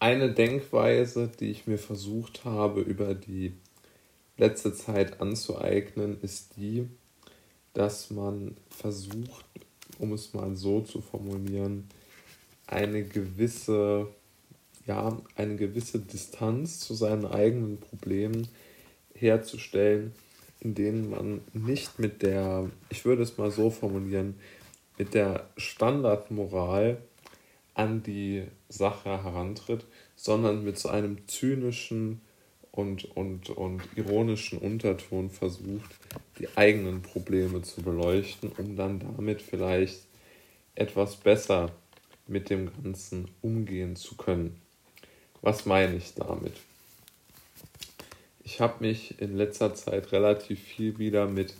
eine Denkweise, die ich mir versucht habe über die letzte Zeit anzueignen, ist die, dass man versucht, um es mal so zu formulieren, eine gewisse, ja, eine gewisse Distanz zu seinen eigenen Problemen herzustellen, in denen man nicht mit der, ich würde es mal so formulieren, mit der Standardmoral an die Sache herantritt, sondern mit so einem zynischen und, und, und ironischen Unterton versucht, die eigenen Probleme zu beleuchten, um dann damit vielleicht etwas besser mit dem Ganzen umgehen zu können. Was meine ich damit? Ich habe mich in letzter Zeit relativ viel wieder mit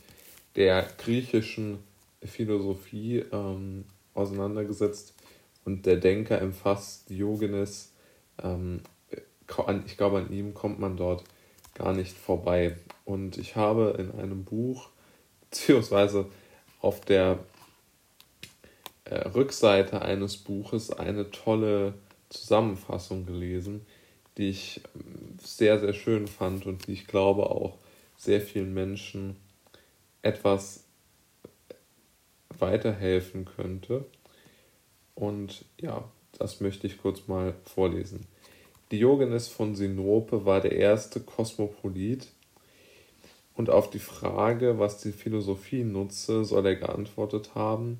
der griechischen Philosophie ähm, auseinandergesetzt und der Denker umfasst Diogenes. Ähm, ich glaube, an ihm kommt man dort gar nicht vorbei. Und ich habe in einem Buch, beziehungsweise auf der äh, Rückseite eines Buches eine tolle Zusammenfassung gelesen, die ich ähm, sehr, sehr schön fand und die ich glaube auch sehr vielen Menschen etwas weiterhelfen könnte. Und ja, das möchte ich kurz mal vorlesen. Diogenes von Sinope war der erste Kosmopolit und auf die Frage, was die Philosophie nutze, soll er geantwortet haben,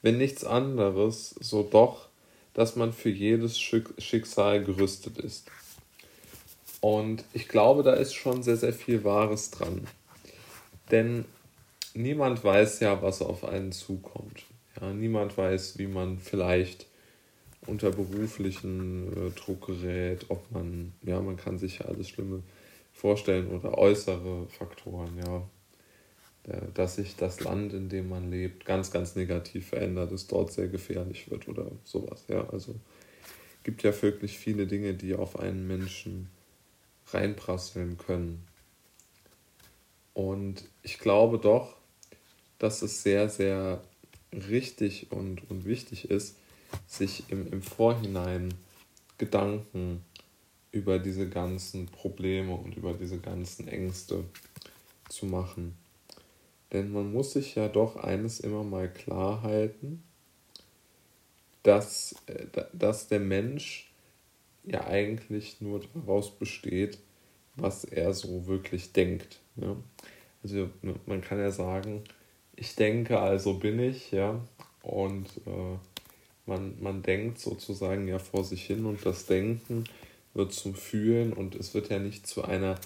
wenn nichts anderes, so doch, dass man für jedes Schicksal gerüstet ist. Und ich glaube, da ist schon sehr, sehr viel Wahres dran. Denn niemand weiß ja, was auf einen zukommt. Ja, niemand weiß, wie man vielleicht unter beruflichen äh, Druck gerät, ob man, ja, man kann sich ja alles Schlimme vorstellen oder äußere Faktoren, ja. Dass sich das Land, in dem man lebt, ganz, ganz negativ verändert, es dort sehr gefährlich wird oder sowas, ja. Also gibt ja wirklich viele Dinge, die auf einen Menschen reinprasseln können. Und ich glaube doch, dass es sehr, sehr richtig und, und wichtig ist, sich im, im Vorhinein Gedanken über diese ganzen Probleme und über diese ganzen Ängste zu machen. Denn man muss sich ja doch eines immer mal klar halten, dass, äh, dass der Mensch ja eigentlich nur daraus besteht, was er so wirklich denkt. Ja? Also man kann ja sagen, ich denke, also bin ich, ja. Und äh, man, man denkt sozusagen ja vor sich hin und das Denken wird zum Fühlen und es wird ja nicht zu einer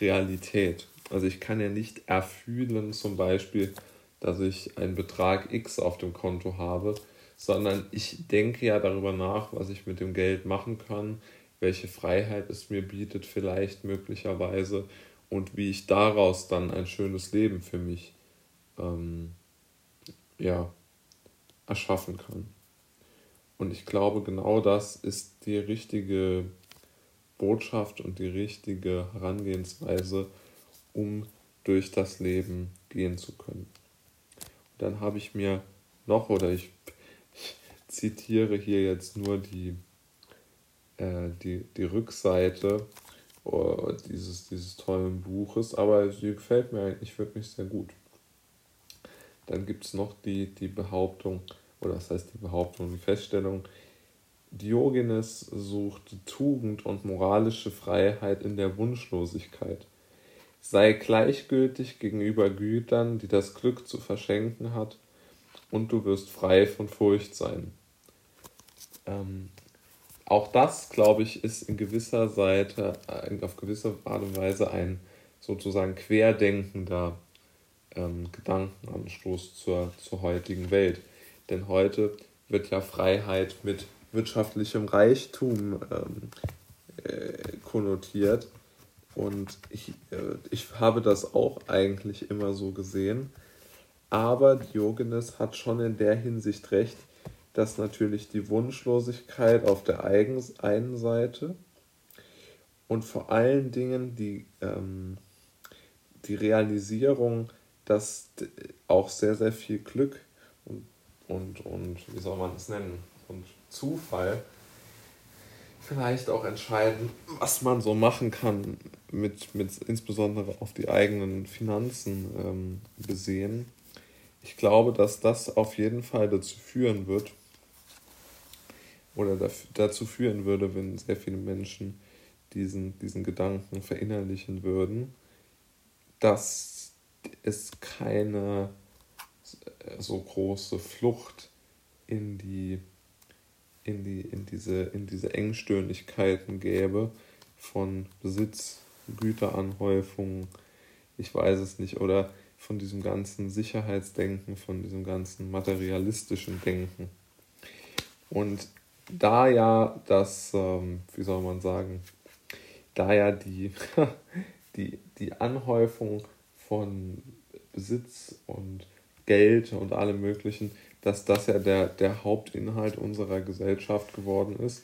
Realität. Also ich kann ja nicht erfühlen zum Beispiel, dass ich einen Betrag X auf dem Konto habe, sondern ich denke ja darüber nach, was ich mit dem Geld machen kann, welche Freiheit es mir bietet vielleicht möglicherweise und wie ich daraus dann ein schönes Leben für mich ähm, ja, erschaffen kann. Und ich glaube, genau das ist die richtige Botschaft und die richtige Herangehensweise, um durch das Leben gehen zu können. Und dann habe ich mir noch, oder ich, ich zitiere hier jetzt nur die, äh, die, die Rückseite oh, dieses, dieses tollen Buches, aber sie gefällt mir eigentlich wirklich sehr gut. Dann gibt es noch die, die Behauptung, oder das heißt die Behauptung, die Feststellung, Diogenes sucht Tugend und moralische Freiheit in der Wunschlosigkeit. Sei gleichgültig gegenüber Gütern, die das Glück zu verschenken hat, und du wirst frei von Furcht sein. Ähm, auch das, glaube ich, ist in gewisser Seite, äh, auf gewisse Art und Weise ein sozusagen querdenkender ähm, Gedankenanstoß zur, zur heutigen Welt. Denn heute wird ja Freiheit mit wirtschaftlichem Reichtum ähm, äh, konnotiert. Und ich, äh, ich habe das auch eigentlich immer so gesehen. Aber Diogenes hat schon in der Hinsicht recht, dass natürlich die Wunschlosigkeit auf der einen Seite und vor allen Dingen die, ähm, die Realisierung dass auch sehr, sehr viel Glück und, und, und wie soll man es nennen, und Zufall vielleicht auch entscheiden, was man so machen kann, mit, mit insbesondere auf die eigenen Finanzen ähm, besehen. Ich glaube, dass das auf jeden Fall dazu führen wird, oder dazu führen würde, wenn sehr viele Menschen diesen, diesen Gedanken verinnerlichen würden, dass es keine so große Flucht in die in, die, in, diese, in diese Engstirnigkeiten gäbe von Besitz, Güteranhäufung, ich weiß es nicht, oder von diesem ganzen Sicherheitsdenken, von diesem ganzen materialistischen Denken. Und da ja das, ähm, wie soll man sagen, da ja die, die, die Anhäufung von Besitz und Geld und allem Möglichen dass das ja der, der Hauptinhalt unserer Gesellschaft geworden ist,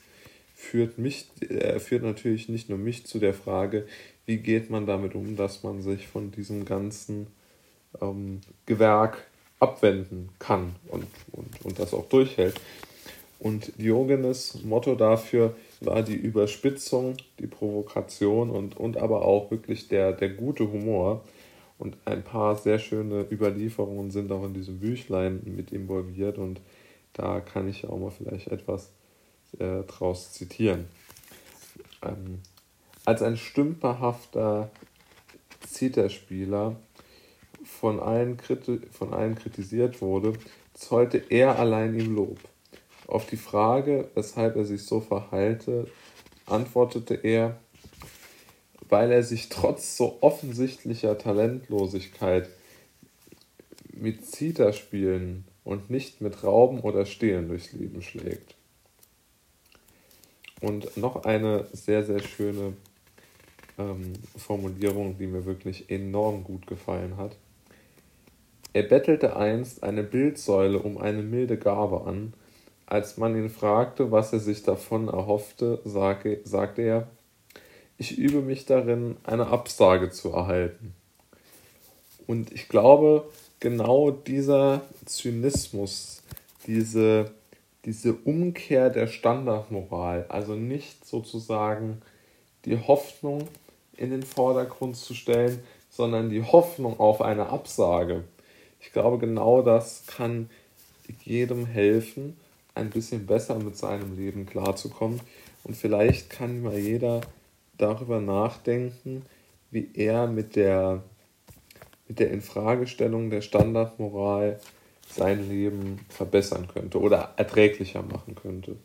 führt, mich, äh, führt natürlich nicht nur mich zu der Frage, wie geht man damit um, dass man sich von diesem ganzen ähm, Gewerk abwenden kann und, und, und das auch durchhält. Und Diogenes Motto dafür war die Überspitzung, die Provokation und, und aber auch wirklich der, der gute Humor. Und ein paar sehr schöne Überlieferungen sind auch in diesem Büchlein mit involviert und da kann ich auch mal vielleicht etwas äh, draus zitieren. Ähm, als ein stümperhafter Zitherspieler von allen, von allen kritisiert wurde, zollte er allein ihm Lob. Auf die Frage, weshalb er sich so verhalte, antwortete er, weil er sich trotz so offensichtlicher Talentlosigkeit mit Zitherspielen und nicht mit Rauben oder Stehlen durchs Leben schlägt. Und noch eine sehr, sehr schöne ähm, Formulierung, die mir wirklich enorm gut gefallen hat. Er bettelte einst eine Bildsäule um eine milde Gabe an. Als man ihn fragte, was er sich davon erhoffte, sagte, sagte er, ich übe mich darin, eine Absage zu erhalten. Und ich glaube, genau dieser Zynismus, diese, diese Umkehr der Standardmoral, also nicht sozusagen die Hoffnung in den Vordergrund zu stellen, sondern die Hoffnung auf eine Absage. Ich glaube, genau das kann jedem helfen, ein bisschen besser mit seinem Leben klarzukommen. Und vielleicht kann mal jeder darüber nachdenken, wie er mit der, mit der Infragestellung der Standardmoral sein Leben verbessern könnte oder erträglicher machen könnte.